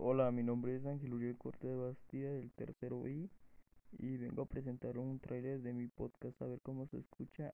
Hola, mi nombre es Ángel Uriel Corte Bastida del tercero I y vengo a presentar un trailer de mi podcast a ver cómo se escucha.